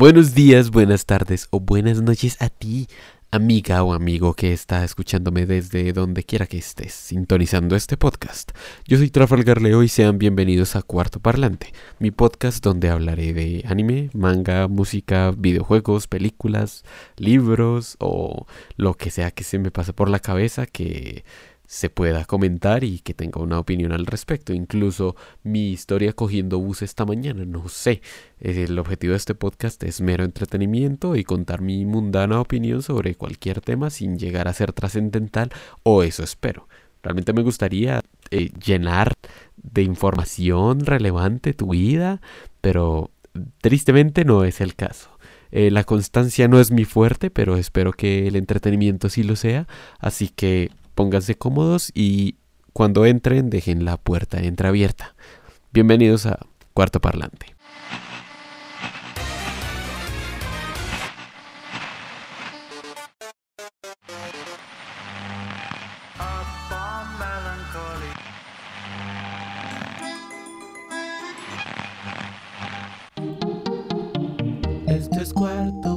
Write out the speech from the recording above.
Buenos días, buenas tardes o buenas noches a ti, amiga o amigo que está escuchándome desde donde quiera que estés, sintonizando este podcast. Yo soy Trafalgar Leo y sean bienvenidos a Cuarto Parlante, mi podcast donde hablaré de anime, manga, música, videojuegos, películas, libros o lo que sea que se me pase por la cabeza que se pueda comentar y que tenga una opinión al respecto. Incluso mi historia cogiendo bus esta mañana, no sé. El objetivo de este podcast es mero entretenimiento y contar mi mundana opinión sobre cualquier tema sin llegar a ser trascendental, o eso espero. Realmente me gustaría eh, llenar de información relevante tu vida, pero tristemente no es el caso. Eh, la constancia no es mi fuerte, pero espero que el entretenimiento sí lo sea. Así que pónganse cómodos y cuando entren dejen la puerta entreabierta. Bienvenidos a Cuarto Parlante. Esto es cuarto